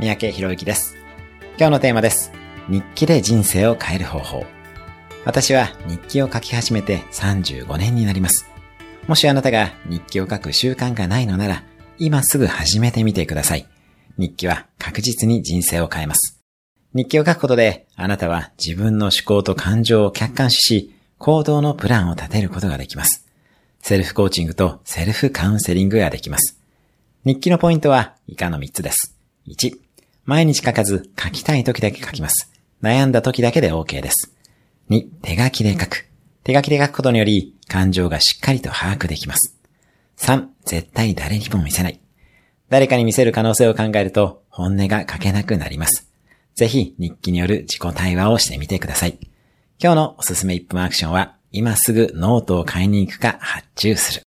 三宅博之です。今日のテーマです。日記で人生を変える方法。私は日記を書き始めて35年になります。もしあなたが日記を書く習慣がないのなら、今すぐ始めてみてください。日記は確実に人生を変えます。日記を書くことで、あなたは自分の思考と感情を客観視し、行動のプランを立てることができます。セルフコーチングとセルフカウンセリングができます。日記のポイントは以下の3つです。1、毎日書かず書きたい時だけ書きます。悩んだ時だけで OK です。2、手書きで書く。手書きで書くことにより感情がしっかりと把握できます。3、絶対誰にも見せない。誰かに見せる可能性を考えると本音が書けなくなります。ぜひ日記による自己対話をしてみてください。今日のおすすめ1分アクションは今すぐノートを買いに行くか発注する。